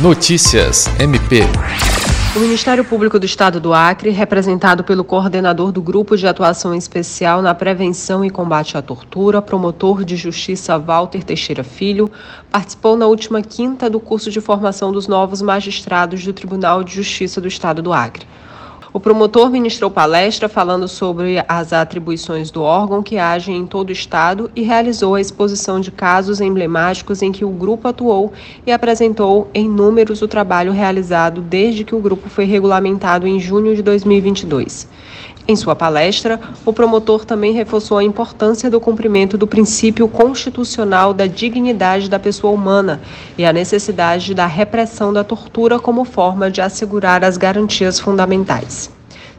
Notícias MP. O Ministério Público do Estado do Acre, representado pelo coordenador do Grupo de Atuação Especial na Prevenção e Combate à Tortura, promotor de justiça Walter Teixeira Filho, participou na última quinta do curso de formação dos novos magistrados do Tribunal de Justiça do Estado do Acre. O promotor ministrou palestra falando sobre as atribuições do órgão que age em todo o estado e realizou a exposição de casos emblemáticos em que o grupo atuou e apresentou em números o trabalho realizado desde que o grupo foi regulamentado em junho de 2022. Em sua palestra, o promotor também reforçou a importância do cumprimento do princípio constitucional da dignidade da pessoa humana e a necessidade da repressão da tortura como forma de assegurar as garantias fundamentais.